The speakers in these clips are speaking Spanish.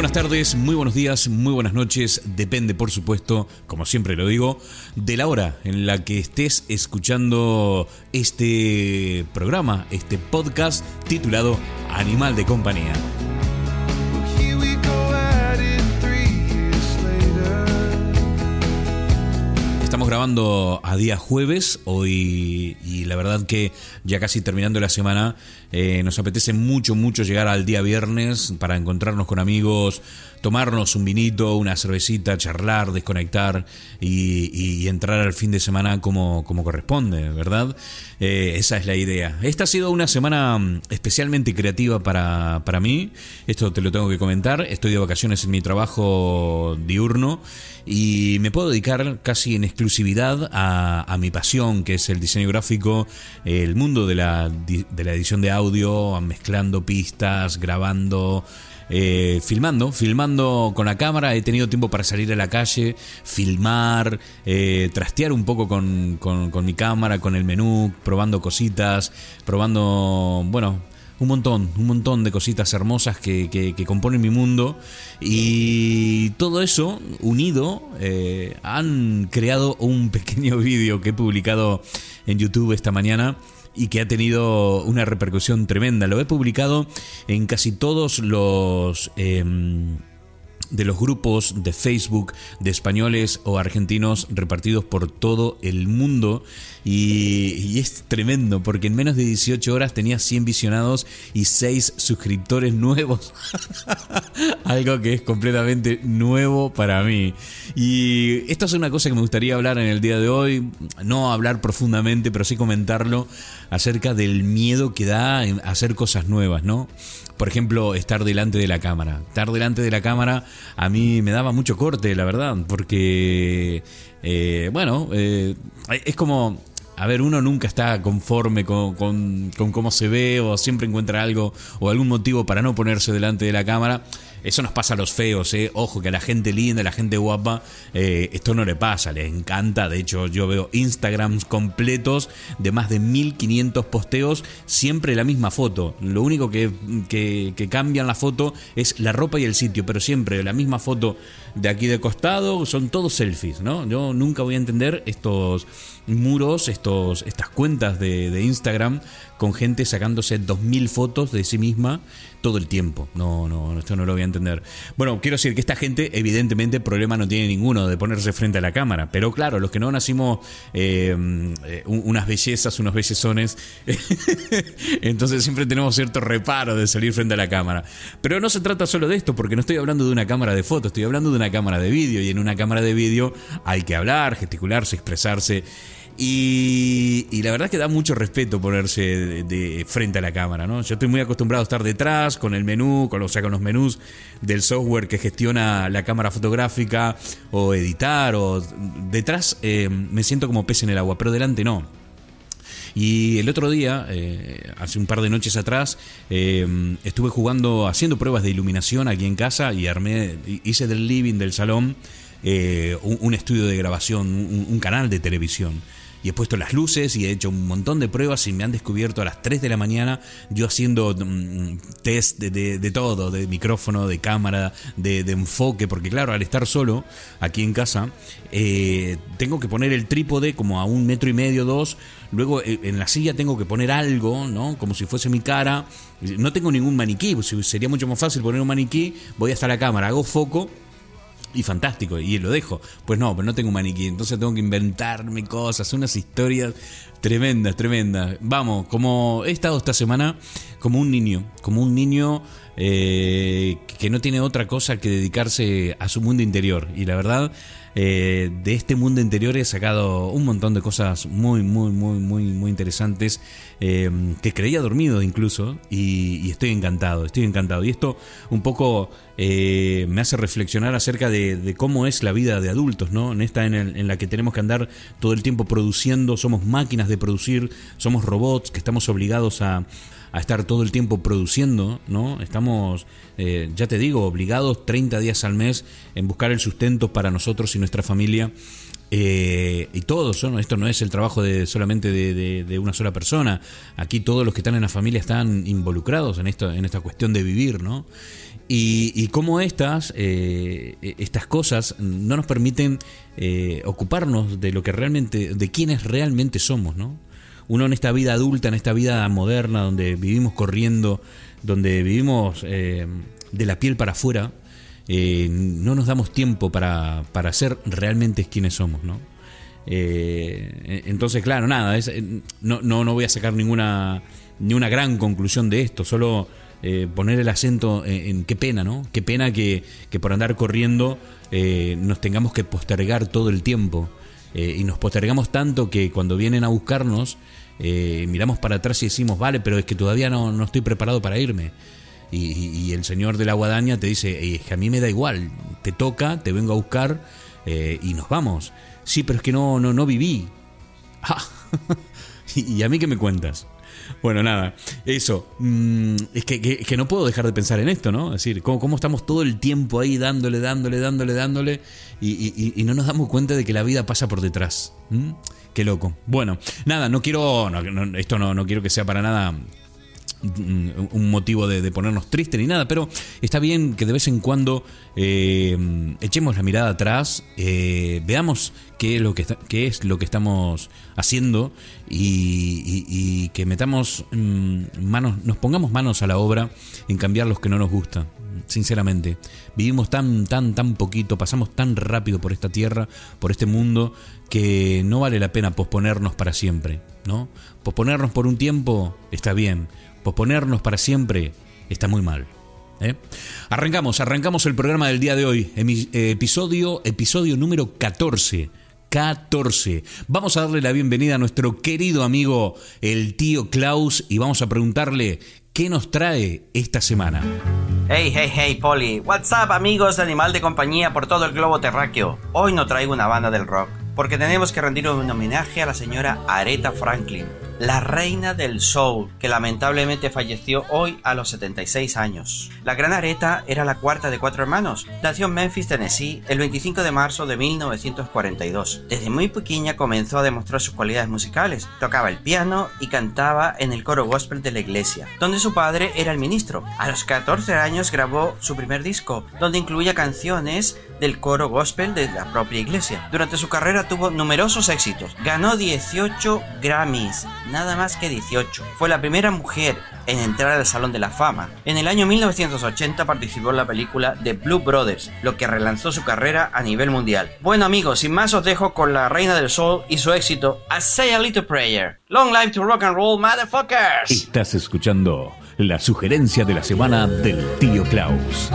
buenas tardes, muy buenos días, muy buenas noches. Depende, por supuesto, como siempre lo digo, de la hora en la que estés escuchando este programa, este podcast titulado Animal de Compañía. Estamos grabando a día jueves hoy y la verdad que ya casi terminando la semana eh, nos apetece mucho, mucho llegar al día viernes para encontrarnos con amigos, tomarnos un vinito, una cervecita, charlar, desconectar y, entrar al fin de semana como, como corresponde, ¿verdad? Eh, esa es la idea. Esta ha sido una semana mm, especialmente creativa para, para mí. Esto te lo tengo que comentar. Estoy de vacaciones en mi trabajo diurno y me puedo dedicar casi en exclusividad a, mi pasión, que es el diseño gráfico, el mundo de la, de la edición de audio, mezclando pistas, grabando. Eh, filmando, filmando con la cámara, he tenido tiempo para salir a la calle, filmar, eh, trastear un poco con, con, mi cámara, con el menú, probando cositas, probando, bueno, un montón, un montón de cositas hermosas que, que, componen mi mundo y todo eso unido eh, han creado un pequeño vídeo que he publicado en YouTube esta mañana y que ha tenido una repercusión tremenda. Lo he publicado en casi todos los... Em, de los grupos de Facebook de españoles o argentinos repartidos por todo el mundo y, es tremendo porque en menos de 18 horas tenía 100 visionados y 6 suscriptores nuevos. Algo que es completamente nuevo para mí. Y esto es una cosa que me gustaría hablar en el día de hoy, no hablar profundamente, pero sí comentarlo acerca del miedo que da hacer cosas nuevas, ¿no? por ejemplo, estar delante de la cámara. Estar delante de la cámara a mí me daba mucho corte, la verdad, porque, eh, bueno, eh, es como a ver, uno nunca está conforme con, con, cómo se ve o siempre encuentra algo o algún motivo para no ponerse delante de la cámara. Eso nos pasa a los feos, ¿eh? Ojo, que a la gente linda, a la gente guapa, eh, esto no le pasa, le encanta. De hecho, yo veo Instagrams completos de más de 1500 posteos, siempre la misma foto. Lo único que, que, que cambian la foto es la ropa y el sitio, pero siempre la misma foto de aquí de costado, son todos selfies, ¿no? Yo nunca voy a entender estos muros, estos, estas cuentas de, de Instagram con gente sacándose 2.000 fotos de sí misma todo el tiempo. No, no, esto no lo voy a entender. Bueno, quiero decir que esta gente, evidentemente, problema no tiene ninguno de ponerse frente a la cámara. Pero claro, los que no nacimos eh, unas bellezas, unos bellezones, entonces siempre tenemos cierto reparo de salir frente a la cámara. Pero no se trata solo de esto, porque no estoy hablando de una cámara de fotos, estoy hablando de una cámara de vídeo. Y en una cámara de vídeo hay que hablar, gesticularse, expresarse. Y, la verdad es que da mucho respeto ponerse de, frente a la cámara, ¿no? Yo estoy muy acostumbrado a estar detrás, con el menú, con, o sea, con los menús del software que gestiona la cámara fotográfica, o editar, o detrás eh, me siento como pez en el agua, pero delante no. Y el otro día, eh, hace un par de noches atrás, eh, estuve jugando, haciendo pruebas de iluminación aquí en casa y armé, hice del living, del salón, un, estudio de grabación, un canal de televisión y he puesto las luces y he hecho un montón de pruebas y me han descubierto a las 3 de la mañana yo haciendo mm, test de, todo, de micrófono, de cámara, de, enfoque, porque claro, al estar solo aquí en casa, eh, tengo que poner el trípode como a un metro y medio, dos, luego eh, en la silla tengo que poner algo, ¿no? Como si fuese mi cara, no tengo ningún maniquí, pues, sería mucho más fácil poner un maniquí, voy hasta la cámara, hago foco y fantástico, y lo dejo. Pues no, pero no tengo maniquí, entonces tengo que inventarme cosas, unas historias tremendas, tremendas. Vamos, como he estado esta semana como un niño, como un niño eh, que no tiene otra cosa que dedicarse a su mundo interior. Y la verdad, eh, de este mundo interior he sacado un montón de cosas muy, muy, muy, muy, muy interesantes eh, que creía dormido incluso y, estoy encantado, estoy encantado. Y esto un poco me hace reflexionar acerca de, cómo es la vida de adultos, ¿no? En esta en, en la que tenemos que andar todo el tiempo produciendo, somos máquinas de producir, somos robots que estamos obligados a a estar todo el tiempo produciendo, ¿no? Estamos, eh, ya te digo, obligados 30 días al mes en buscar el sustento para nosotros y nuestra familia. Eh, y todos, ¿no? esto no es el trabajo de solamente de, una sola persona. Aquí todos los que están en la familia están involucrados en esto, en esta cuestión de vivir, ¿no? Y, cómo estas, eh, estas cosas no nos permiten eh, ocuparnos de lo que realmente, de quienes realmente somos, ¿no? Uno en esta vida adulta, en esta vida moderna, donde vivimos corriendo, donde vivimos de la piel para afuera, no nos damos tiempo para, para ser realmente quienes somos, ¿no? Eh, entonces, claro, nada, eh, no, no, no voy a sacar ninguna, ni una gran conclusión de esto, solo eh, poner el acento en, qué pena, ¿no? Qué pena que, que por andar corriendo nos tengamos que postergar todo el tiempo. y nos postergamos tanto que cuando vienen a buscarnos, miramos para atrás y decimos, vale, pero es que todavía no, no estoy preparado para irme. Y, el señor de la guadaña te dice, es que a mí me da igual, te toca, te vengo a buscar y nos vamos. Sí, pero es que no, no, no viví. Ah, ¿Y a mí qué me cuentas? Bueno, nada, eso. Mm, es que, no puedo dejar de pensar en esto, ¿no? Es decir, cómo, cómo estamos todo el tiempo ahí dándole, dándole, dándole, dándole, y, no nos damos cuenta de que la vida pasa por detrás. Qué loco. Bueno, nada, no quiero, esto no, no quiero que sea para nada un motivo de, ponernos tristes ni nada, pero está bien que de vez en cuando eh, echemos la mirada atrás, eh, veamos qué es lo que, qué es lo que estamos haciendo y, que metamos mm, manos, nos pongamos manos a la obra en cambiar los que no nos gustan. Sinceramente, vivimos tan, tan, tan poquito, pasamos tan rápido por esta tierra, por este mundo, que no vale la pena posponernos para siempre, ¿no? Posponernos por un tiempo está bien, posponernos para siempre está muy mal. ¿eh? Arrancamos, arrancamos el programa del día de hoy, episodio, episodio número 14. 14. Vamos a darle la bienvenida a nuestro querido amigo el tío Klaus y vamos a preguntarle qué nos trae esta semana. Hey, hey, hey, Polly. What's up, amigos Animal de Compañía por todo el globo terráqueo. Hoy no traigo una banda del rock, porque tenemos que rendir un homenaje a la señora Aretha Franklin la reina del soul, que lamentablemente falleció hoy a los 76 años. La gran Areta era la cuarta de cuatro hermanos. Nació en Memphis, Tennessee, el 25 de marzo de 1942. Desde muy pequeña comenzó a demostrar sus cualidades musicales. Tocaba el piano y cantaba en el coro gospel de la iglesia, donde su padre era el ministro. A los 14 años grabó su primer disco, donde incluía canciones del coro gospel de la propia iglesia. Durante su carrera tuvo numerosos éxitos. Ganó 18 Grammys, nada más que 18. Fue la primera mujer en entrar al Salón de la Fama. En el año 1980 participó en la película The Blue Brothers, lo que relanzó su carrera a nivel mundial. Bueno amigos, sin más os dejo con la reina del soul y su éxito I Say a Little Prayer. Long life to rock and roll, motherfuckers. Estás escuchando la sugerencia de la semana del tío Klaus.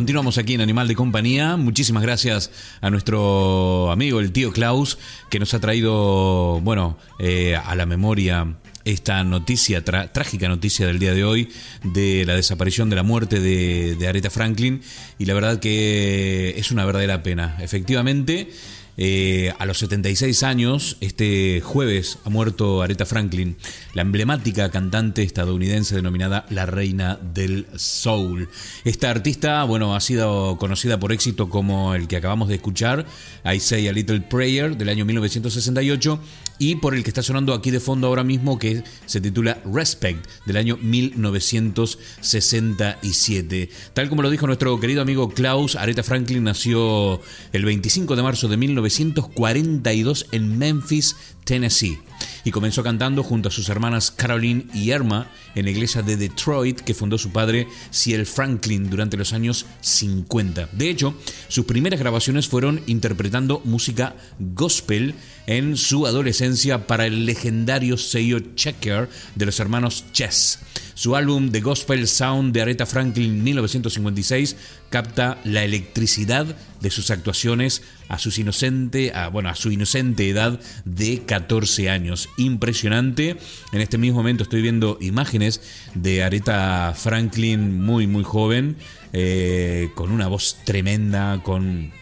Continuamos aquí en Animal de Compañía. Muchísimas gracias a nuestro amigo, el tío Klaus, que nos ha traído, bueno, eh, a la memoria esta noticia, trágica noticia del día de hoy, de la desaparición, de la muerte de, de Aretha Franklin. Y la verdad que es una verdadera pena. Efectivamente. Eh, a los 76 años, este jueves, ha muerto Aretha Franklin, la emblemática cantante estadounidense denominada la Reina del Soul. Esta artista, bueno, ha sido conocida por éxito como el que acabamos de escuchar, I Say a Little Prayer, del año 1968, y por el que está sonando aquí de fondo ahora mismo, que se titula Respect, del año 1967. Tal como lo dijo nuestro querido amigo Klaus, Aretha Franklin nació el 25 de marzo de 1942 en Memphis, Tennessee y comenzó cantando junto a sus hermanas Caroline y Irma en la iglesia de Detroit que fundó su padre Ciel Franklin durante los años 50. De hecho, sus primeras grabaciones fueron interpretando música gospel en su adolescencia para el legendario sello Checker de los hermanos Chess. Su álbum The Gospel Sound de Aretha Franklin 1956 capta la electricidad de sus actuaciones a, sus inocente, bueno, a su inocente edad de 14 años. Impresionante. En este mismo momento estoy viendo imágenes de Aretha Franklin muy, muy joven, eh, con una voz tremenda, con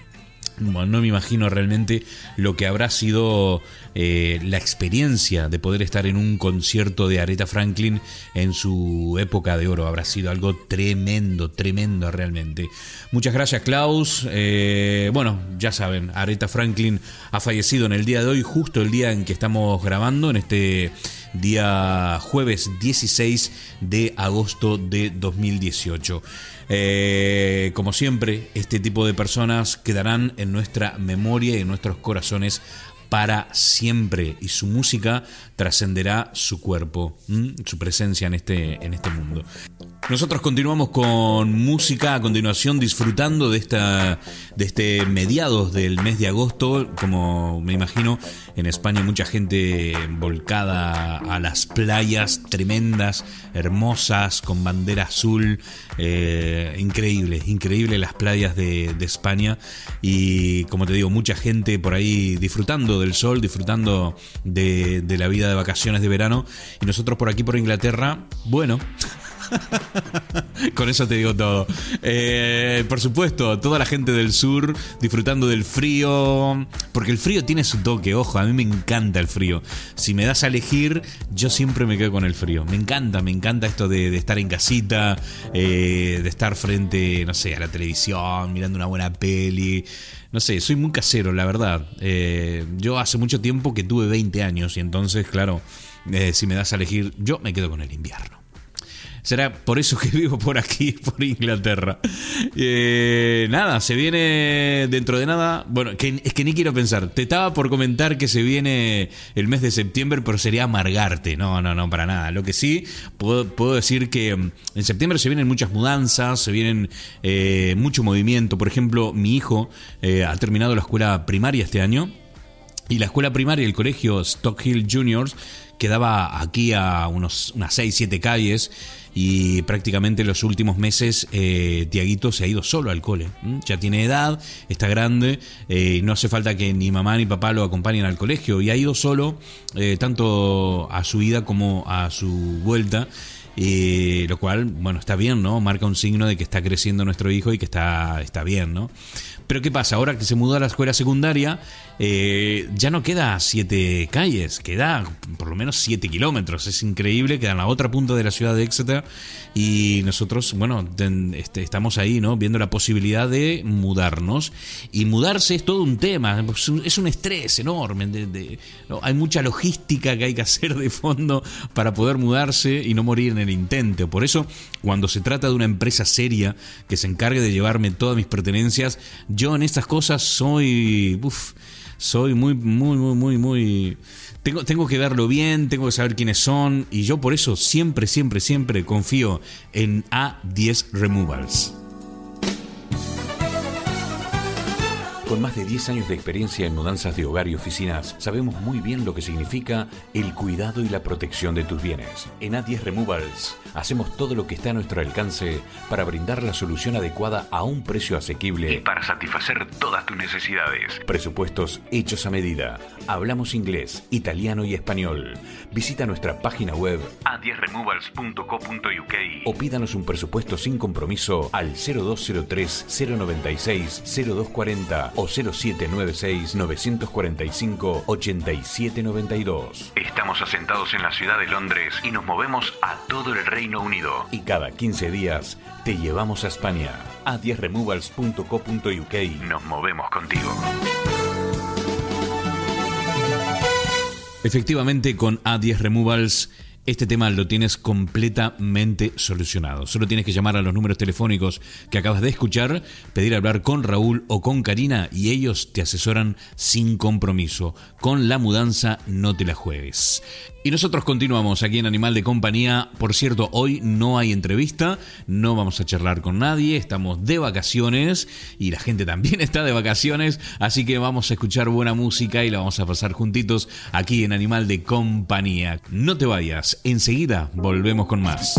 bueno, no me imagino realmente lo que habrá sido eh, la experiencia de poder estar en un concierto de Aretha Franklin en su época de oro. Habrá sido algo tremendo, tremendo realmente. Muchas gracias Klaus. Eh, bueno, ya saben, Aretha Franklin ha fallecido en el día de hoy, justo el día en que estamos grabando, en este día jueves 16 de agosto de 2018. Eh, como siempre, este tipo de personas quedarán en nuestra memoria y en nuestros corazones para siempre y su música trascenderá su cuerpo, su presencia en este, en este mundo. Nosotros continuamos con música a continuación disfrutando de esta de este mediados del mes de agosto, como me imagino en España mucha gente volcada a las playas tremendas, hermosas con bandera azul, eh, increíble, increíble las playas de, España y como te digo mucha gente por ahí disfrutando del sol, disfrutando de, de la vida de vacaciones de verano y nosotros por aquí por Inglaterra, bueno. Con eso te digo todo. Eh, por supuesto, toda la gente del sur disfrutando del frío. Porque el frío tiene su toque, ojo, a mí me encanta el frío. Si me das a elegir, yo siempre me quedo con el frío. Me encanta, me encanta esto de, estar en casita, eh, de estar frente, no sé, a la televisión, mirando una buena peli. No sé, soy muy casero, la verdad. Eh, yo hace mucho tiempo que tuve 20 años y entonces, claro, si me das a elegir, yo me quedo con el invierno. Será por eso que vivo por aquí, por Inglaterra. Eh, nada, se viene dentro de nada. Bueno, es que ni quiero pensar. Te estaba por comentar que se viene el mes de septiembre, pero sería amargarte. No, no, no, para nada. Lo que sí, puedo, decir que mm, en septiembre se vienen muchas mudanzas, se vienen eh, mucho movimiento. Por ejemplo, mi hijo eh, ha terminado la escuela primaria este año. Y la escuela primaria, el colegio Stock Hill Juniors, quedaba aquí a unos, unas 6, 7 calles y prácticamente los últimos meses eh, Tiaguito se ha ido solo al cole. Ya tiene edad, está grande, eh, no hace falta que ni mamá ni papá lo acompañen al colegio y ha ido solo eh, tanto a su ida como a su vuelta. lo cual, bueno, está bien, ¿no? Marca un signo de que está creciendo nuestro hijo y que está, está bien, ¿no? Pero ¿qué pasa? Ahora que se mudó a la escuela secundaria, eh, ya no queda siete calles, queda por lo menos siete kilómetros. Es increíble, queda en la otra punta de la ciudad de Exeter y nosotros, bueno, este, estamos ahí, ¿no? Viendo la posibilidad de mudarnos. Y mudarse es todo un tema, es un estrés enorme. Hay mucha logística que hay que hacer de fondo para poder mudarse y no morir en el intento. Por eso, cuando se trata de una empresa seria que se encargue de llevarme todas mis pertenencias, yo en estas cosas soy, soy muy, muy, muy, muy, muy... Tengo, tengo que verlo bien, tengo que saber quiénes son y yo por eso siempre, siempre, siempre confío en A10 Removals. Con más de 10 años de experiencia en mudanzas de hogar y oficinas, sabemos muy bien lo que significa el cuidado y la protección de tus bienes. En A10 Removals hacemos todo lo que está a nuestro alcance para brindar la solución adecuada a un precio asequible y para satisfacer todas tus necesidades. Presupuestos hechos a medida. Hablamos inglés, italiano y español. Visita nuestra página web a10removals.co.uk o pídanos un presupuesto sin compromiso al 0203 096 0240 o 0796 945 8792. Estamos asentados en la ciudad de Londres y nos movemos a todo el Reino Unido. Y cada 15 días te llevamos a España. A 10removals.co.uk nos movemos contigo. Efectivamente, con A10 Removals este tema lo tienes completamente solucionado. Solo tienes que llamar a los números telefónicos que acabas de escuchar, pedir hablar con Raúl o con Karina y ellos te asesoran sin compromiso. Con la mudanza no te la juegues. Y nosotros continuamos aquí en Animal de Compañía. Por cierto, hoy no hay entrevista, no vamos a charlar con nadie, estamos de vacaciones y la gente también está de vacaciones, así que vamos a escuchar buena música y la vamos a pasar juntitos aquí en Animal de Compañía. No te vayas, enseguida volvemos con más.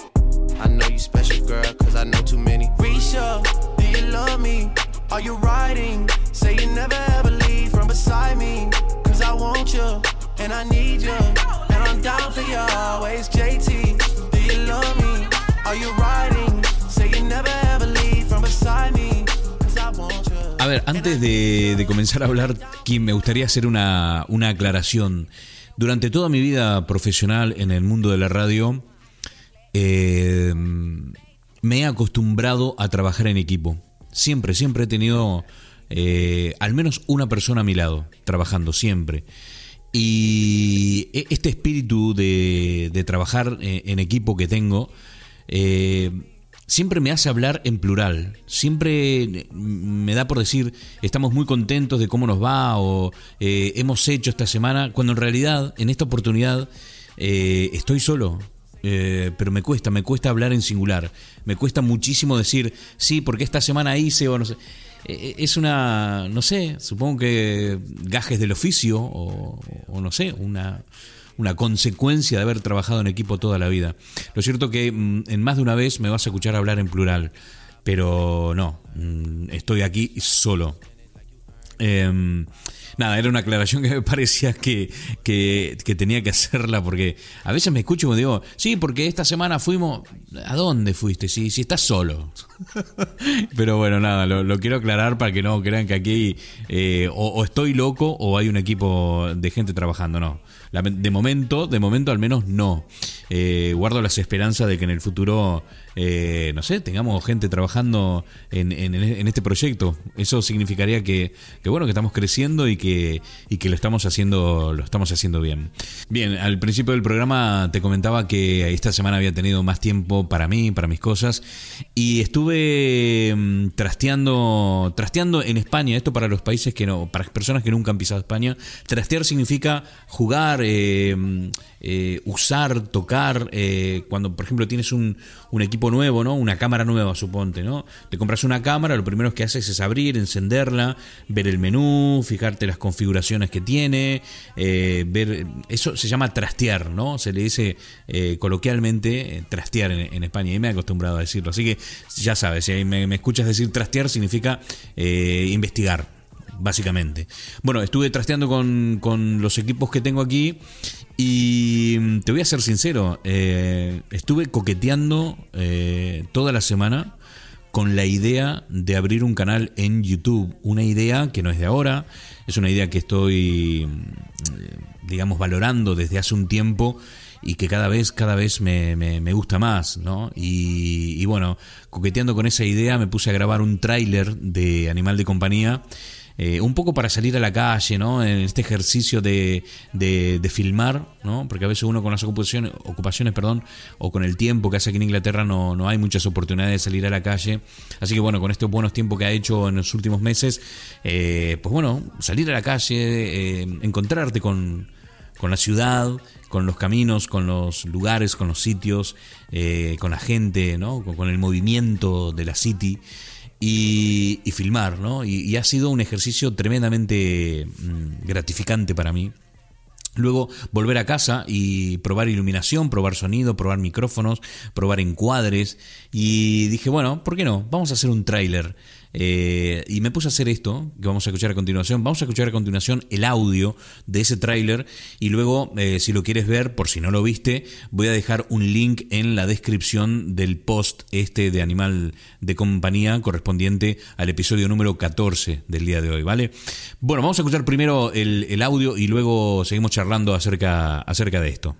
I know you special, girl, cause I know too many. Risha, do you love me? Are you riding? Say you never ever leave from beside me. Cause I want you, and I need you. And I'm down for you always, JT. Do you love me? Are you riding? Say you never ever leave from beside me. Cause I want you. A ver, antes de, de comenzar a hablar, Kim, me gustaría hacer una, una aclaración. Durante toda mi vida profesional en el mundo de la radio, eh, me he acostumbrado a trabajar en equipo. Siempre, siempre he tenido eh, al menos una persona a mi lado, trabajando, siempre. Y e, este espíritu de, trabajar eh, en equipo que tengo, siempre me hace hablar en plural. Siempre me da por decir, estamos muy contentos de cómo nos va o hemos hecho esta semana, cuando en realidad, en esta oportunidad, estoy solo. Eh, pero me cuesta, me cuesta hablar en singular. Me cuesta muchísimo decir, sí, porque esta semana hice o no sé. Eh, eh, es una, no sé, supongo que gajes del oficio o, no sé, una, una consecuencia de haber trabajado en equipo toda la vida. Lo cierto que mm, en más de una vez me vas a escuchar hablar en plural, pero no, mm, estoy aquí solo. Eh, nada, era una aclaración que me parecía que, que, tenía que hacerla porque a veces me escucho y digo, sí, porque esta semana fuimos, ¿a dónde fuiste? Si, si estás solo. Pero bueno, nada, lo, quiero aclarar para que no crean que aquí eh, o, estoy loco o hay un equipo de gente trabajando, no. de momento, de momento al menos no. Eh, guardo las esperanzas de que en el futuro eh, no sé, tengamos gente trabajando en, en, este proyecto. Eso significaría que, bueno, que estamos creciendo y que, y que lo estamos haciendo, lo estamos haciendo bien. Bien, al principio del programa te comentaba que esta semana había tenido más tiempo para mí, para mis cosas, y estuve mm, trasteando, trasteando en España, esto para los países que no, para personas que nunca han pisado España, trastear significa jugar, eh, eh, usar, tocar, eh, cuando por ejemplo tienes un, un, equipo nuevo, ¿no? Una cámara nueva, suponte, ¿no? Te compras una cámara, lo primero que haces es abrir, encenderla, ver el menú, fijarte las configuraciones que tiene, eh, ver, eso se llama trastear, ¿no? Se le dice coloquialmente trastear en, España y me he acostumbrado a decirlo, así que ya sabes, si me escuchas decir trastear significa investigar básicamente. Bueno, estuve trasteando con, con, los equipos que tengo aquí y mm, te voy a ser sincero, eh, estuve coqueteando eh, toda la semana con la idea de abrir un canal en YouTube. Una idea que no es de ahora, es una idea que estoy, mm, digamos, valorando desde hace un tiempo y que cada vez, cada vez me, me, gusta más, ¿no? Y, y, bueno, coqueteando con esa idea me puse a grabar un tráiler de Animal de Compañía eh, un poco para salir a la calle, ¿no? En este ejercicio de, de, filmar, ¿no? Porque a veces uno con las ocupaciones, ocupaciones, perdón, o con el tiempo que hace aquí en Inglaterra no, no hay muchas oportunidades de salir a la calle. Así que bueno, con estos buenos tiempos que ha hecho en los últimos meses, eh, pues bueno, salir a la calle, eh, encontrarte con, con la ciudad, con los caminos, con los lugares, con los sitios, con la gente, ¿no? con, el movimiento de la city y, filmar, ¿no? Y, ha sido un ejercicio tremendamente mm, gratificante para mí. Luego volver a casa y probar iluminación, probar sonido, probar micrófonos, probar encuadres. Y dije, bueno, ¿por qué no? Vamos a hacer un tráiler. Eh, y me puse a hacer esto, que vamos a escuchar a continuación. Vamos a escuchar a continuación el audio de ese tráiler y luego, eh, si lo quieres ver, por si no lo viste, voy a dejar un link en la descripción del post este de Animal de Compañía correspondiente al episodio número 14 del día de hoy, ¿vale? Bueno, vamos a escuchar primero el, el audio y luego seguimos charlando acerca, acerca de esto.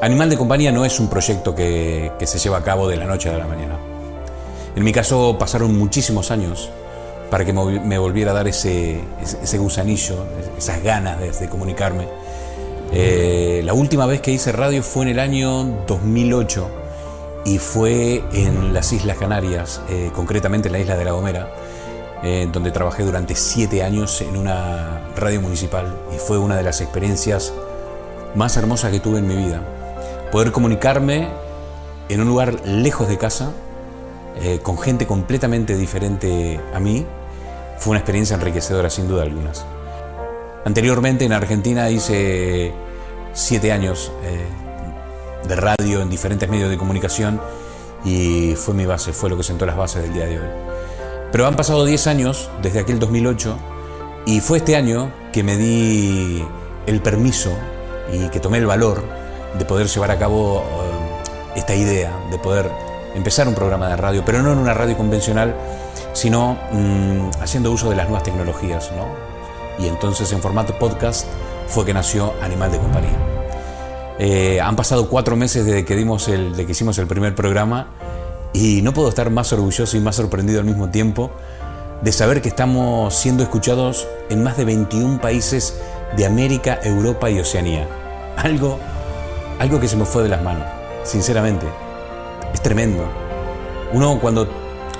Animal de Compañía no es un proyecto que, se lleva a cabo de la noche a la mañana. En mi caso pasaron muchísimos años para que me volviera a dar ese, gusanillo, esas ganas de, comunicarme. Eh, la última vez que hice radio fue en el año 2008 y fue en las Islas Canarias, eh, concretamente en la isla de La Gomera, eh, donde trabajé durante siete años en una radio municipal y fue una de las experiencias más hermosas que tuve en mi vida poder comunicarme en un lugar lejos de casa, eh, con gente completamente diferente a mí, fue una experiencia enriquecedora sin duda algunas. Anteriormente en Argentina hice siete años eh, de radio en diferentes medios de comunicación y fue mi base, fue lo que sentó las bases del día de hoy. Pero han pasado diez años desde aquel 2008 y fue este año que me di el permiso y que tomé el valor de poder llevar a cabo eh, esta idea, de poder empezar un programa de radio, pero no en una radio convencional, sino mm, haciendo uso de las nuevas tecnologías. ¿no? Y entonces en formato podcast fue que nació Animal de Compañía. Eh, han pasado cuatro meses desde que, dimos el, de que hicimos el primer programa y no puedo estar más orgulloso y más sorprendido al mismo tiempo de saber que estamos siendo escuchados en más de 21 países de América, Europa y Oceanía. Algo algo que se me fue de las manos, sinceramente. Es tremendo. Uno cuando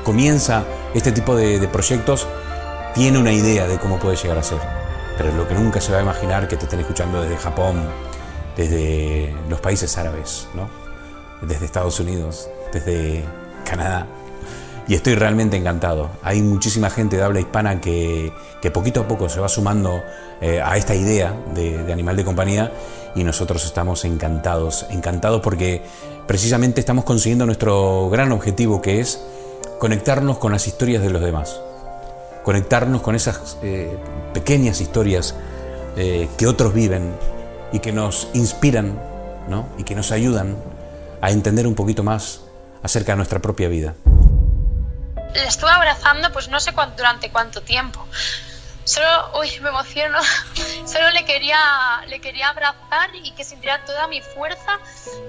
comienza este tipo de, proyectos tiene una idea de cómo puede llegar a ser, pero lo que nunca se va a imaginar que te estén escuchando desde Japón, desde los países árabes, ¿no? desde Estados Unidos, desde Canadá. Y estoy realmente encantado. Hay muchísima gente de habla hispana que, poquito a poco se va sumando eh, a esta idea de, de animal de compañía y nosotros estamos encantados, encantados porque precisamente estamos consiguiendo nuestro gran objetivo que es conectarnos con las historias de los demás, conectarnos con esas eh, pequeñas historias eh, que otros viven y que nos inspiran ¿no? y que nos ayudan a entender un poquito más acerca de nuestra propia vida. Le estuve abrazando pues no sé cuánto, durante cuánto tiempo, solo, uy, me emociono, solo le quería, le quería abrazar y que sintiera toda mi fuerza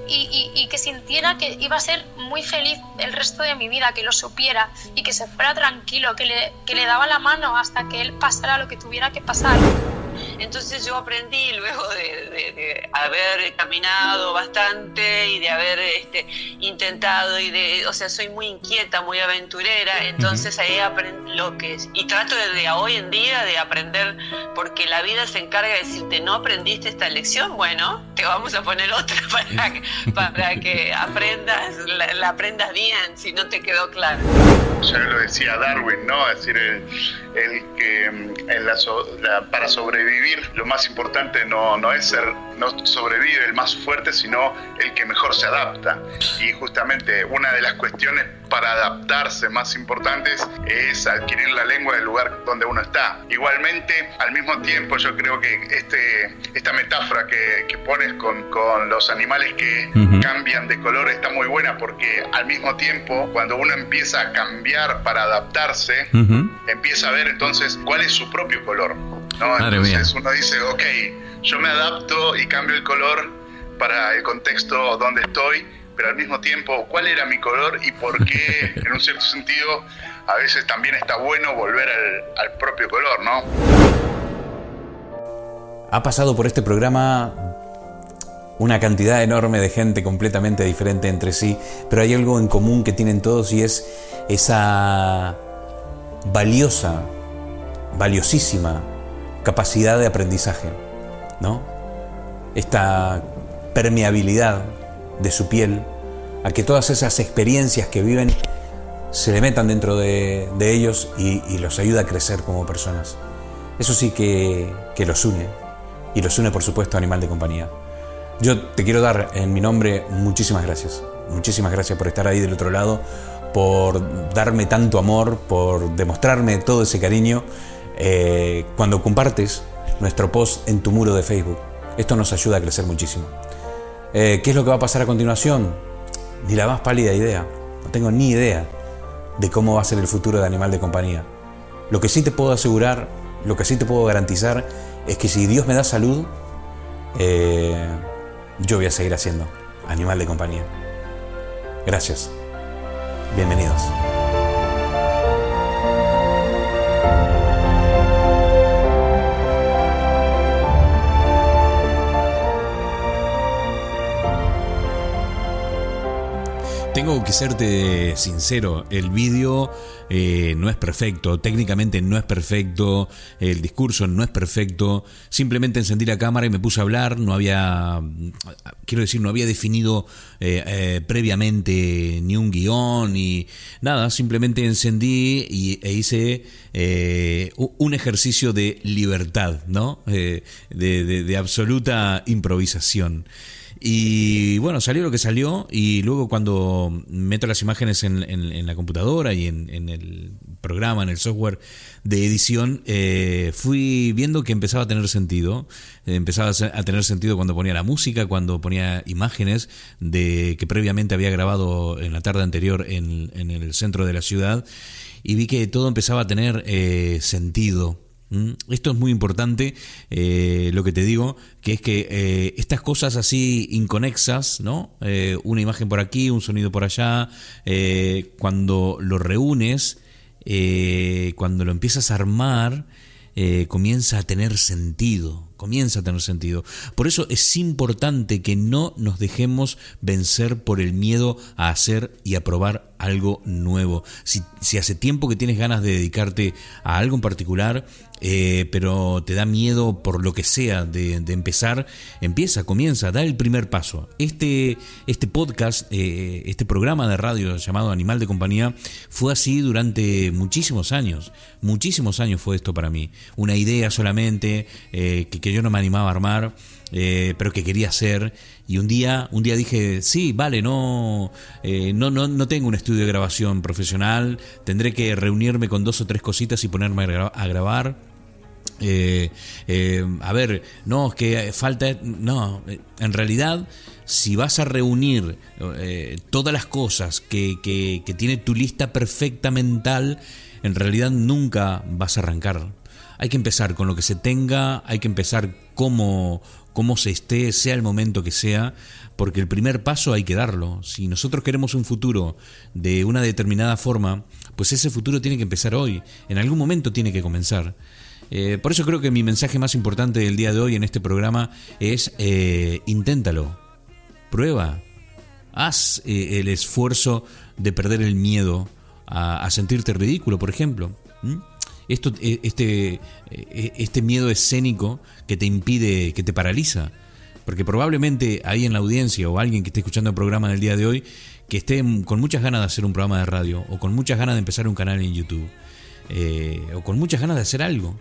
y, que sintiera que iba a ser muy feliz el resto de mi vida, que lo supiera y que se fuera tranquilo, que le, que le daba la mano hasta que él pasara lo que tuviera que pasar. Entonces yo aprendí luego de, haber caminado bastante y de haber este, intentado y de, o sea, soy muy inquieta, muy aventurera, entonces ahí aprendí lo que es. Y trato desde hoy en día de aprender, porque la vida se encarga de decirte, no aprendiste esta lección, bueno, te vamos a poner otra para que, para que aprendas, la, aprendas bien, si no te quedó claro. Ya lo decía Darwin, ¿no? Es decir, el, que mm, la, para sobrevivir lo más importante no, no es ser, no sobrevive el más fuerte, sino el que mejor se adapta. Y justamente una de las cuestiones para adaptarse más importantes es adquirir la lengua del lugar donde uno está. Igualmente, al mismo tiempo, yo creo que este, esta metáfora que, que pones con, con, los animales que cambian de color está muy buena porque al mismo tiempo, cuando uno empieza a cambiar para adaptarse, empieza a ver entonces cuál es su propio color. ¿No? Entonces uno dice, ok, yo me adapto y cambio el color para el contexto donde estoy pero al mismo tiempo cuál era mi color y por qué, en un cierto sentido, a veces también está bueno volver al, propio color, ¿no? Ha pasado por este programa una cantidad enorme de gente completamente diferente entre sí, pero hay algo en común que tienen todos y es esa valiosa, valiosísima capacidad de aprendizaje, ¿no? Esta permeabilidad de su piel, a que todas esas experiencias que viven se le metan dentro de, ellos y, los ayuda a crecer como personas. Eso sí que, que los une, y los une por supuesto a Animal de Compañía. Yo te quiero dar en mi nombre muchísimas gracias, muchísimas gracias por estar ahí del otro lado, por darme tanto amor, por demostrarme todo ese cariño eh, cuando compartes nuestro post en tu muro de Facebook. Esto nos ayuda a crecer muchísimo. Eh, ¿Qué es lo que va a pasar a continuación? Ni la más pálida idea. No tengo ni idea de cómo va a ser el futuro de Animal de Compañía. Lo que sí te puedo asegurar, lo que sí te puedo garantizar, es que si Dios me da salud, eh, yo voy a seguir haciendo Animal de Compañía. Gracias. Bienvenidos. Tengo que serte sincero, el vídeo eh, no es perfecto, técnicamente no es perfecto, el discurso no es perfecto, simplemente encendí la cámara y me puse a hablar, no había, quiero decir, no había definido eh, eh, previamente ni un guion ni nada, simplemente encendí y, e hice un ejercicio de libertad, ¿no? de absoluta improvisación. Y bueno, salió lo que salió y luego cuando meto las imágenes en, la computadora y en, el programa, en el software de edición, eh, fui viendo que empezaba a tener sentido. empezaba a tener sentido cuando ponía la música, cuando ponía imágenes de que previamente había grabado en la tarde anterior en, el centro de la ciudad y vi que todo empezaba a tener eh, sentido. ¿Mm? Esto es muy importante, eh, lo que te digo, que es que eh, estas cosas así inconexas, ¿no? Eh, una imagen por aquí, un sonido por allá, cuando lo reúnes, cuando lo empiezas a armar, comienza a tener sentido, comienza a tener sentido. Por eso es importante que no nos dejemos vencer por el miedo a hacer y a probar algo nuevo. Si, si hace tiempo que tienes ganas de dedicarte a algo en particular, eh, pero te da miedo por lo que sea de, empezar, empieza, comienza, da el primer paso. Este, este podcast, eh, este programa de radio llamado Animal de Compañía, fue así durante muchísimos años. Muchísimos años fue esto para mí. Una idea solamente eh, que, yo no me animaba a armar. pero que quería hacer y un día un día dije sí vale no, no no no tengo un estudio de grabación profesional tendré que reunirme con dos o tres cositas y ponerme a grabar eh, eh, a ver, no, es que falta, no, en realidad, si vas a reunir eh, todas las cosas que, que, que, tiene tu lista perfecta mental, en realidad nunca vas a arrancar. Hay que empezar con lo que se tenga, hay que empezar como, se esté, sea el momento que sea, porque el primer paso hay que darlo. Si nosotros queremos un futuro de una determinada forma, pues ese futuro tiene que empezar hoy, en algún momento tiene que comenzar. Eh, por eso creo que mi mensaje más importante del día de hoy en este programa es eh, inténtalo, prueba, haz eh, el esfuerzo de perder el miedo a, sentirte ridículo, por ejemplo. Esto, este, este miedo escénico que te impide, que te paraliza. Porque probablemente ahí en la audiencia o alguien que esté escuchando el programa del día de hoy, que esté con muchas ganas de hacer un programa de radio o con muchas ganas de empezar un canal en YouTube o con muchas ganas de hacer algo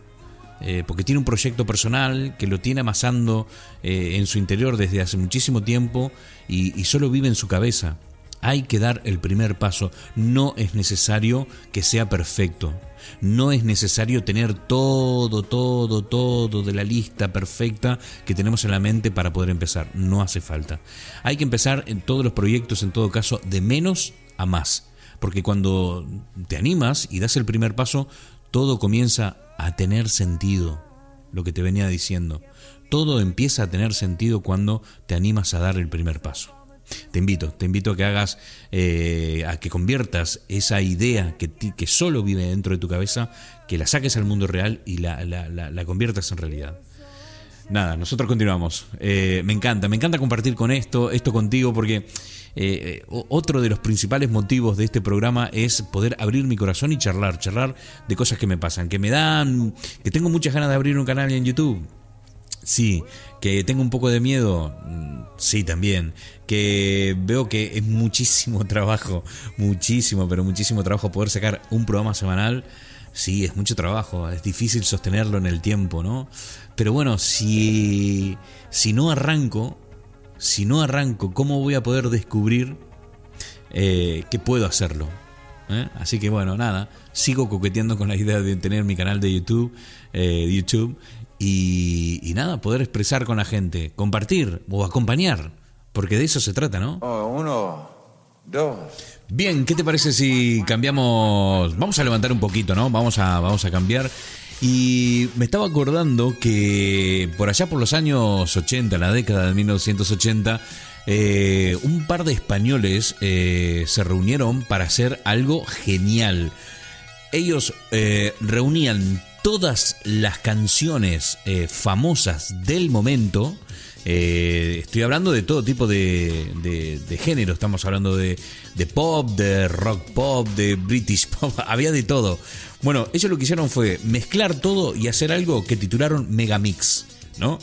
eh, porque tiene un proyecto personal que lo tiene amasando eh, en su interior desde hace muchísimo tiempo y, solo vive en su cabeza. Hay que dar el primer paso. No es necesario que sea perfecto. No es necesario tener todo, todo, todo de la lista perfecta que tenemos en la mente para poder empezar. No hace falta. Hay que empezar en todos los proyectos, en todo caso, de menos a más. Porque cuando te animas y das el primer paso, todo comienza a tener sentido, lo que te venía diciendo. Todo empieza a tener sentido cuando te animas a dar el primer paso. Te invito, te invito a que hagas, eh, a que conviertas esa idea que, que, solo vive dentro de tu cabeza, que la saques al mundo real y la, la, conviertas en realidad. Nada, nosotros continuamos. Eh, me encanta, me encanta compartir con esto, esto contigo, porque eh, otro de los principales motivos de este programa es poder abrir mi corazón y charlar, charlar de cosas que me pasan, que me dan, que tengo muchas ganas de abrir un canal en YouTube. Sí, que tengo un poco de miedo, mm, sí también, que veo que es muchísimo trabajo, muchísimo, pero muchísimo trabajo poder sacar un programa semanal. Sí, es mucho trabajo, es difícil sostenerlo en el tiempo, ¿no? Pero bueno, si, si no arranco, si no arranco, ¿cómo voy a poder descubrir eh, que puedo hacerlo? ¿Eh? Así que bueno, nada, sigo coqueteando con la idea de tener mi canal de YouTube, eh, YouTube y, nada, poder expresar con la gente, compartir o acompañar, porque de eso se trata, ¿no? Oh, uno, dos. Bien, ¿qué te parece si cambiamos? Vamos a levantar un poquito, ¿no? Vamos a, vamos a cambiar. Y me estaba acordando que por allá por los años 80, la década de 1980, eh, un par de españoles eh, se reunieron para hacer algo genial. Ellos eh, reunían todas las canciones famosas del momento. estoy hablando de todo tipo de, de, género. Estamos hablando de, de pop, de rock pop, de British pop. Había de todo. Bueno, ellos lo que hicieron fue mezclar todo y hacer algo que titularon Megamix,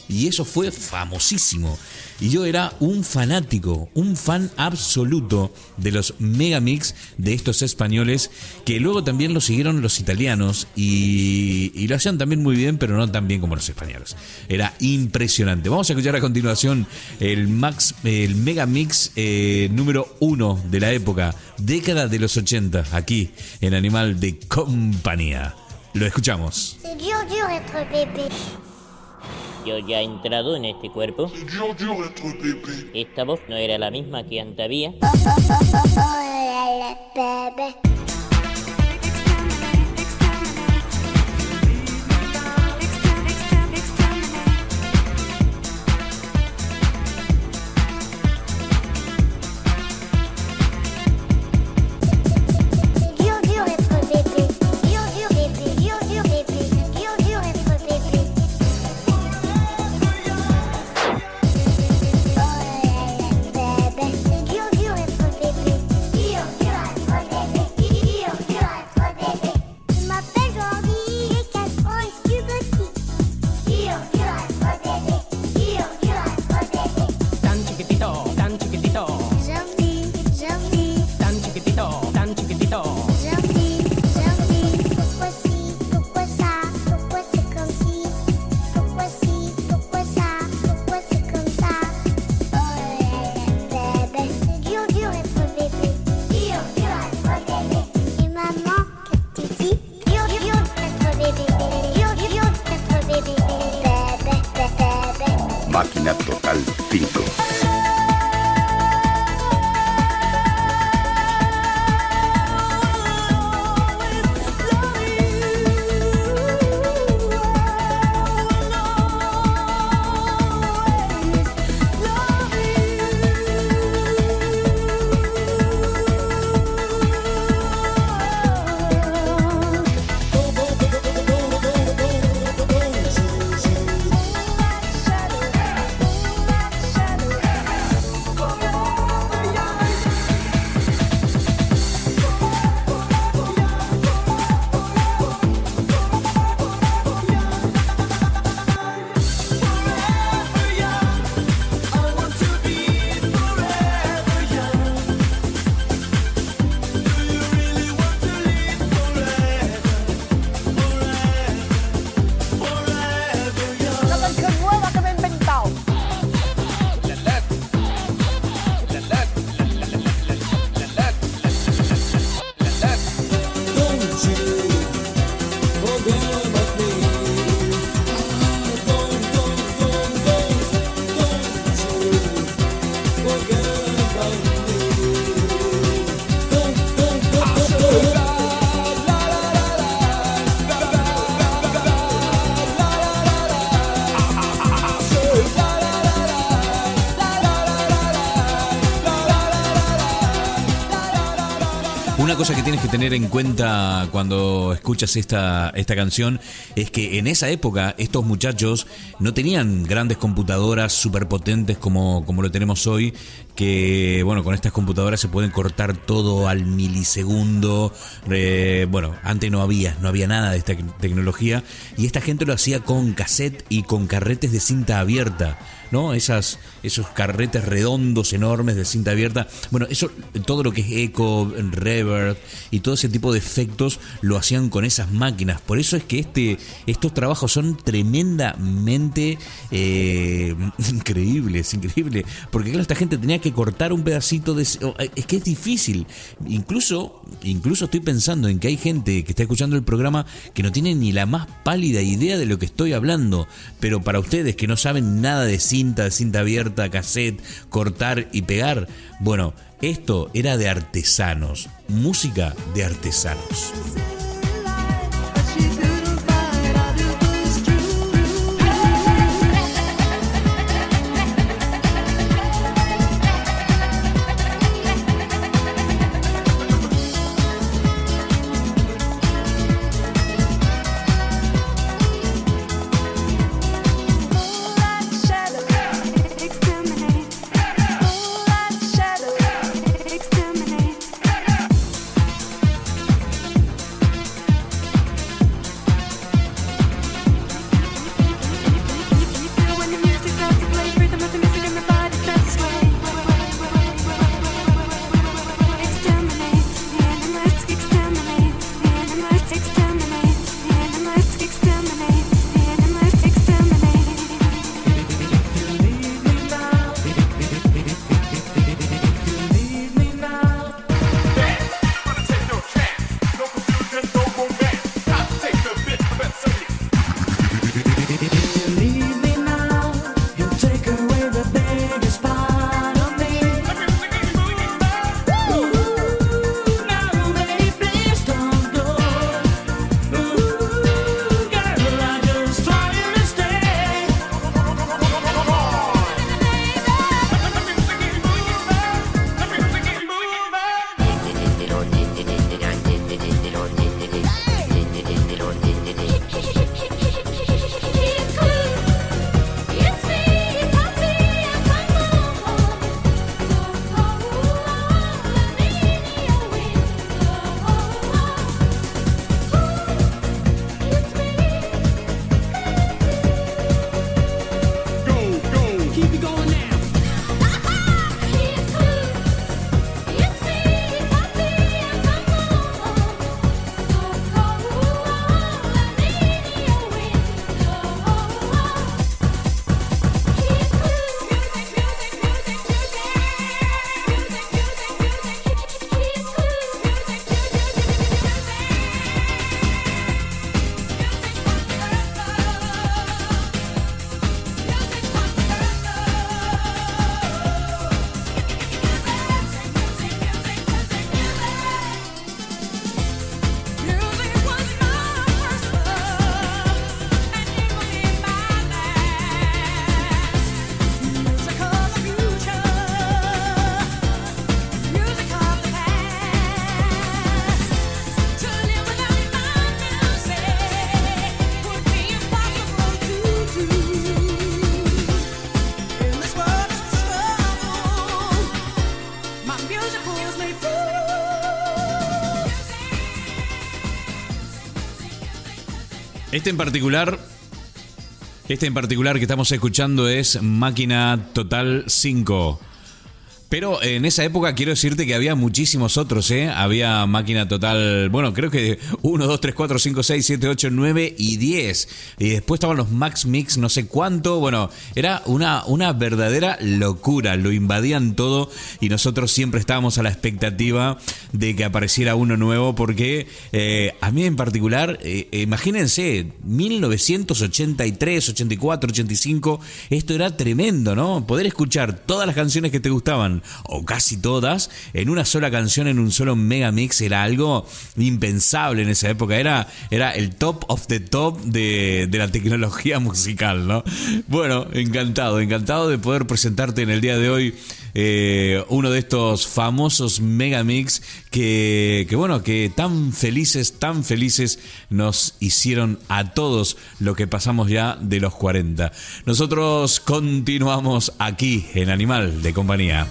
Y eso fue famosísimo. Y yo era un fanático, un fan absoluto de los Megamix de estos españoles, que luego también lo siguieron los italianos y, lo hacían también muy bien, pero no tan bien como los españoles. Era impresionante. Vamos a escuchar a continuación el, Max, el Megamix eh, número uno de la época década de los 80, aquí en Animal de Compañía. Lo escuchamos. Yo ya he entrado en este cuerpo. Esta voz no era la misma que antes había. Una cosa que tienes que tener en cuenta cuando escuchas esta, esta canción es que en esa época estos muchachos no tenían grandes computadoras superpotentes como, como lo tenemos hoy, que bueno, con estas computadoras se pueden cortar todo al milisegundo. Eh, bueno, antes no había, no había nada de esta tecnología y esta gente lo hacía con cassette y con carretes de cinta abierta. ¿no? Esas, esos carretes redondos enormes de cinta abierta. Bueno, eso, todo lo que es eco, reverb y todo ese tipo de efectos lo hacían con esas máquinas. Por eso es que este, estos trabajos son tremendamente eh, increíbles. Porque claro, esta gente tenía que cortar un pedacito de... Eh, es que es difícil. Incluso, incluso estoy pensando en que hay gente que está escuchando el programa que no tiene ni la más pálida idea de lo que estoy hablando. Pero para ustedes que no saben nada de cinta, cinta abierta, cassette, cortar y pegar. Bueno, esto era de artesanos, música de artesanos. Este en particular, este en particular que estamos escuchando es Máquina Total 5. Pero en esa época quiero decirte que había muchísimos otros, ¿eh? Había máquina total, bueno, creo que 1, 2, 3, 4, 5, 6, 7, 8, 9 y 10. Y después estaban los Max Mix, no sé cuánto. Bueno, era una, una verdadera locura. Lo invadían todo y nosotros siempre estábamos a la expectativa de que apareciera uno nuevo porque eh, a mí en particular, eh, imagínense, 1983, 84, 85, esto era tremendo, ¿no? Poder escuchar todas las canciones que te gustaban o casi todas, en una sola canción, en un solo megamix, era algo impensable en esa época. Era, era el top of the top de, de la tecnología musical, ¿no? Bueno, encantado, encantado de poder presentarte en el día de hoy eh, uno de estos famosos megamix que, que, bueno, que tan felices, tan felices nos hicieron a todos lo que pasamos ya de los 40. Nosotros continuamos aquí en Animal de Compañía.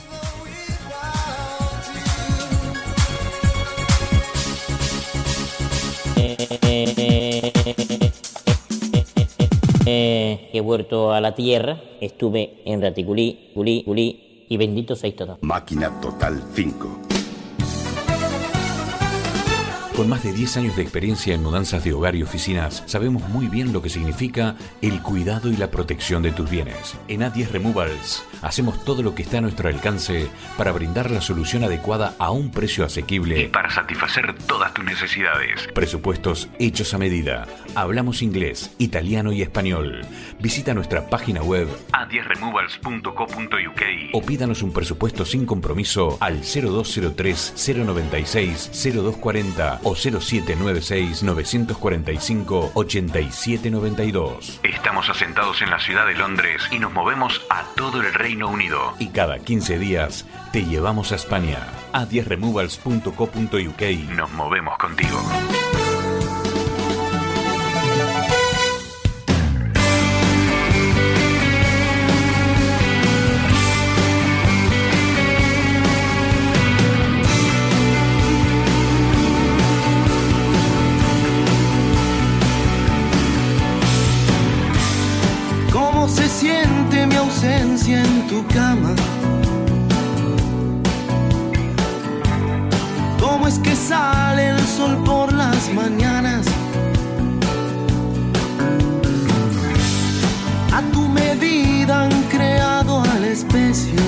He vuelto a la tierra, estuve en Raticulí, Culí, Culí, y bendito seis todos. Máquina Total 5. Con más de 10 años de experiencia en mudanzas de hogar y oficinas, sabemos muy bien lo que significa el cuidado y la protección de tus bienes. En A10 Removals hacemos todo lo que está a nuestro alcance para brindar la solución adecuada a un precio asequible y para satisfacer todas tus necesidades. Presupuestos hechos a medida. Hablamos inglés, italiano y español. Visita nuestra página web a10removals.co.uk o pídanos un presupuesto sin compromiso al 0203 096 0240 o 0796 945 8792. Estamos asentados en la ciudad de Londres y nos movemos a todo el Reino Unido. Y cada 15 días te llevamos a España. A 10removals.co.uk. Nos movemos contigo. Ausencia en tu cama? ¿Cómo es que sale el sol por las mañanas? A tu medida han creado a la especie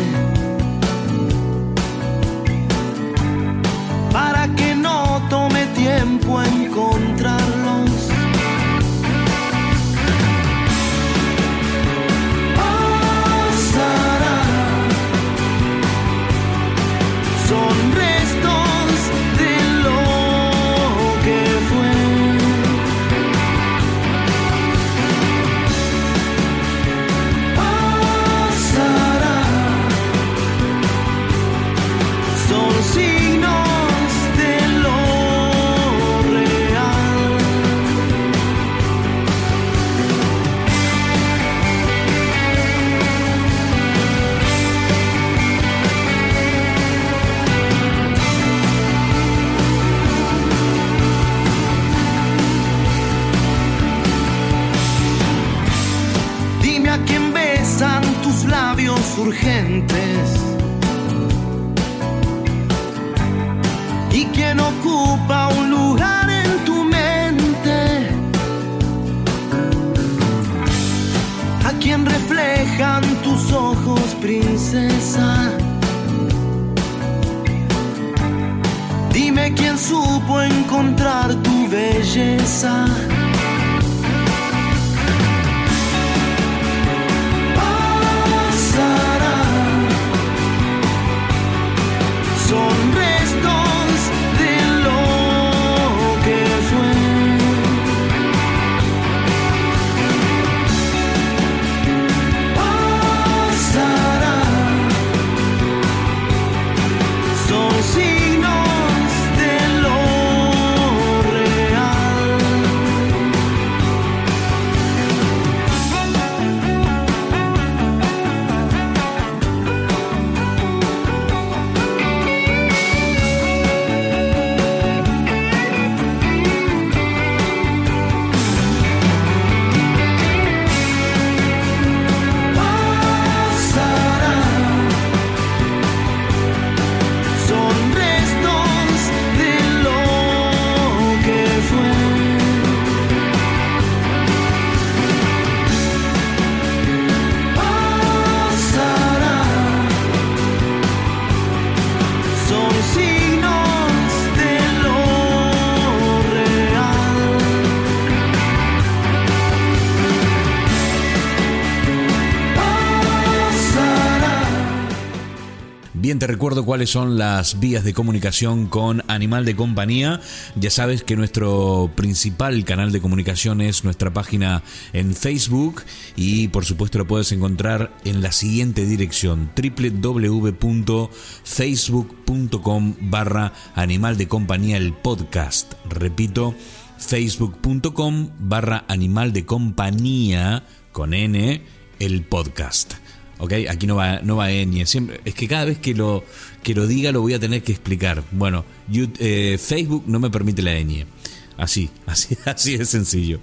recuerdo cuáles son las vías de comunicación con Animal de Compañía. Ya sabes que nuestro principal canal de comunicación es nuestra página en Facebook y por supuesto lo puedes encontrar en la siguiente dirección www.facebook.com barra Animal de Compañía el podcast. Repito, facebook.com barra Animal de Compañía con N el podcast. ¿Ok? Aquí no va, no va Siempre, es que cada vez que lo, que lo diga lo voy a tener que explicar. Bueno, eh, Facebook no me permite la ñ. Así, así, así es sencillo.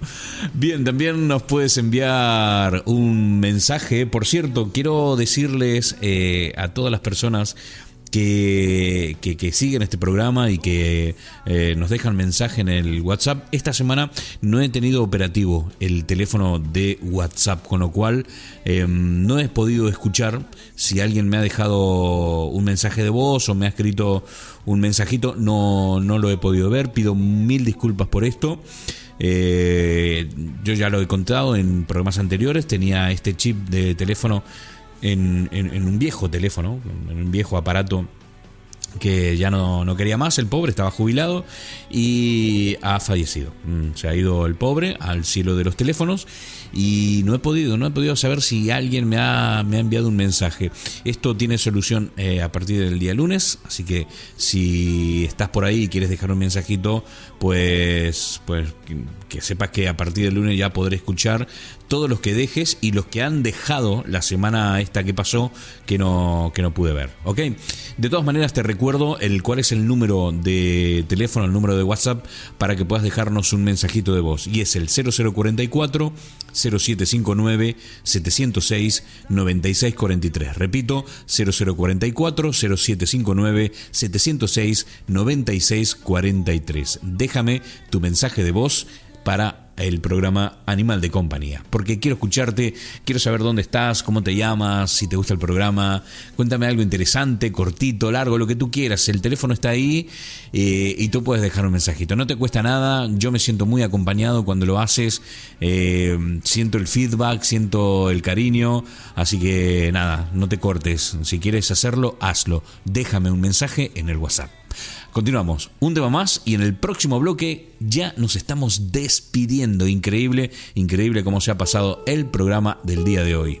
Bien, también nos puedes enviar un mensaje. Por cierto, quiero decirles eh, a todas las personas que, que, siguen este programa y que eh, nos dejan mensaje en el WhatsApp. Esta semana no he tenido operativo el teléfono de WhatsApp, con lo cual em, no he podido escuchar si alguien me ha dejado un mensaje de voz o me ha escrito un mensajito. No, no lo he podido ver. Pido mil disculpas por esto. Eh, yo ya lo he contado en programas anteriores. Tenía este chip de teléfono en, un viejo teléfono, en un viejo aparato que ya no, no, quería más, el pobre estaba jubilado y ha fallecido. Mm, se ha ido el pobre al cielo de los teléfonos y no he podido, no he podido saber si alguien me ha, me ha enviado un mensaje. Esto tiene solución eh, a partir del día lunes, así que si estás por ahí y quieres dejar un mensajito, pues, pues que, sepas que a partir del lunes ya podré escuchar todos los que dejes y los que han dejado la semana esta que pasó que no, que no pude ver. ¿Ok? De todas maneras te recuerdo el cuál es el número de teléfono, el número de WhatsApp para que puedas dejarnos un mensajito de voz. Y es el 0044 0759 706 9643. Repito, 0044 0759 706 9643. Déjame tu mensaje de voz para el programa Animal de Compañía. Porque quiero escucharte, quiero saber dónde estás, cómo te llamas, si te gusta el programa. Cuéntame algo interesante, cortito, largo, lo que tú quieras. El teléfono está ahí eh, y tú puedes dejar un mensajito. No te cuesta nada, yo me siento muy acompañado cuando lo haces. Eh, siento el feedback, siento el cariño. Así que nada, no te cortes. Si quieres hacerlo, hazlo. Déjame un mensaje en el WhatsApp. Continuamos, un tema más y en el próximo bloque ya nos estamos despidiendo. Increíble, increíble cómo se ha pasado el programa del día de hoy.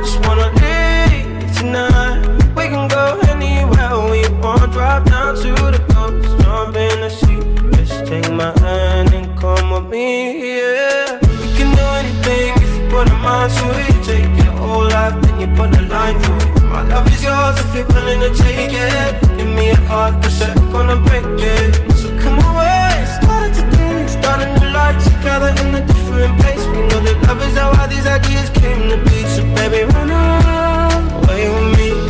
I just wanna leave tonight. We can go anywhere we want. Drive down to the coast, jump in the sea. Just take my hand and come with me, yeah. We can do anything if you put a mind to it. Take your whole life, then you put a line through it. My love is yours if you're willing to take it. Give me a heart that's gonna break it. So come it today, start a new life together in a different place. We know that love is how all these ideas came to be. So baby, run away with me.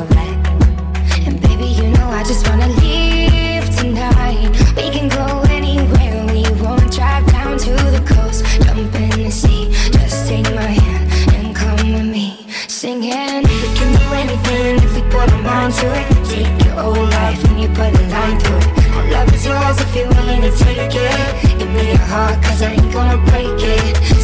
I just wanna leave tonight. We can go anywhere we want. Drive down to the coast, jump in the sea. Just take my hand and come with me. Singing We can do anything if we put our mind to it. Take your whole life and you put a line through it. My love is yours if you're willing to take it. Give me your heart cause I ain't gonna break it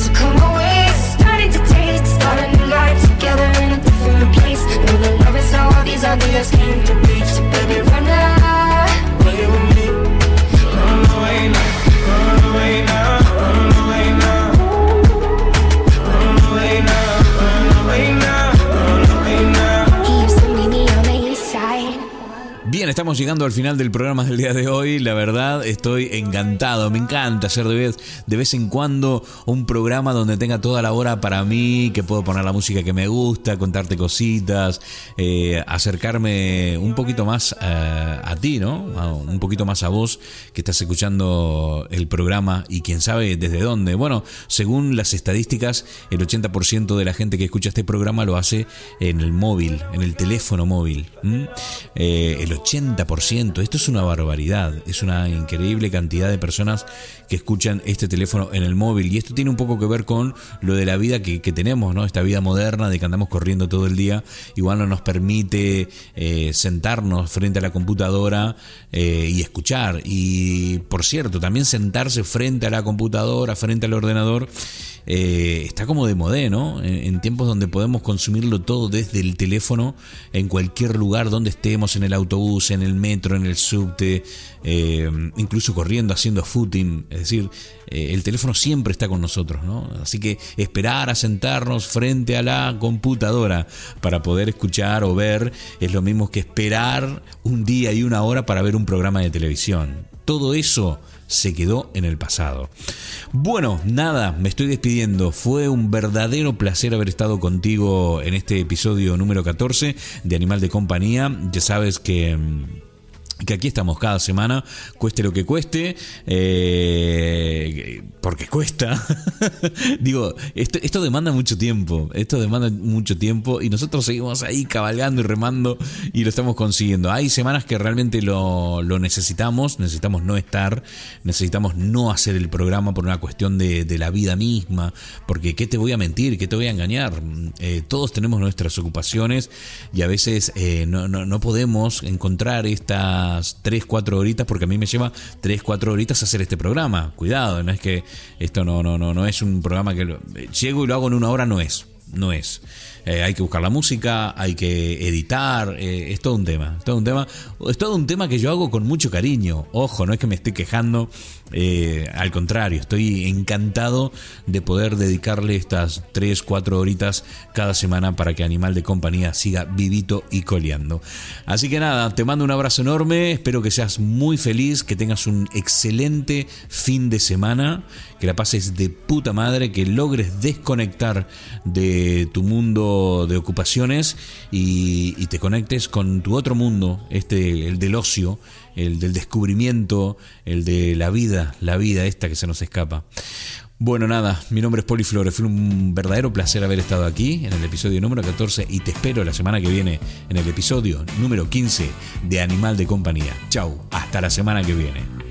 al final del programa del día de hoy. La verdad, estoy encantado. Me encanta hacer de vez, de vez en cuando un programa donde tenga toda la hora para mí, que puedo poner la música que me gusta, contarte cositas, eh, acercarme un poquito más eh, a ti, ¿no? un poquito más a vos que estás escuchando el programa y quién sabe desde dónde. Bueno, según las estadísticas, el 80% de la gente que escucha este programa lo hace en el móvil, en el teléfono móvil. Eh, el 80%, esto es una barbaridad, es una increíble cantidad de personas que escuchan este teléfono en el móvil y esto tiene un poco que ver con lo de la vida que, tenemos, ¿no? Esta vida moderna de que andamos corriendo todo el día, igual no nos permite eh, sentarnos frente a la computadora eh, y escuchar. Y por cierto, también sentarse frente a la computadora, frente al ordenador, eh, está como de modé, ¿no? En, tiempos donde podemos consumirlo todo desde el teléfono, en cualquier lugar donde estemos, en el autobús, en el metro, en el subte, eh, incluso corriendo, haciendo footing. Es decir, eh, el teléfono siempre está con nosotros, ¿no? Así que esperar a sentarnos frente a la computadora para poder escuchar o ver es lo mismo que esperar un día y una hora para ver un programa de televisión. Todo eso se quedó en el pasado. Bueno, nada, me estoy despidiendo. Fue un verdadero placer haber estado contigo en este episodio número 14 de Animal de Compañía. Ya sabes que mm, que aquí estamos cada semana, cueste lo que cueste, eh, porque cuesta. Digo, esto, demanda mucho tiempo, esto demanda mucho tiempo y nosotros seguimos ahí cabalgando y remando y lo estamos consiguiendo. Hay semanas que realmente lo, lo necesitamos, necesitamos no estar, necesitamos no hacer el programa por una cuestión de, de la vida misma, porque ¿qué te voy a mentir? ¿Qué te voy a engañar? Eh, todos tenemos nuestras ocupaciones y a veces eh, no, no, no podemos encontrar esta 3, 4 horitas, porque a mí me lleva 3, 4 horitas hacer este programa. Cuidado, no es que esto no, no, no, no es un programa que llego y lo hago en una hora, no es. No es. Eh, hay que buscar la música, hay que editar, eh, es todo un tema, es todo un tema, es todo un tema que yo hago con mucho cariño. Ojo, no es que me esté quejando, eh, al contrario, estoy encantado de poder dedicarle estas 3, 4 horitas cada semana para que Animal de Compañía siga vivito y coleando. Así que nada, te mando un abrazo enorme, espero que seas muy feliz, que tengas un excelente fin de semana, que la pases de puta madre, que logres desconectar de tu mundo de ocupaciones y, te conectes con tu otro mundo, este, el del ocio, el del descubrimiento, el de la vida, la vida esta que se nos escapa. Bueno, nada, mi nombre es Poli Flores, fue un verdadero placer haber estado aquí en el episodio número 14 y te espero la semana que viene en el episodio número 15 de Animal de Compañía. Chau, hasta la semana que viene.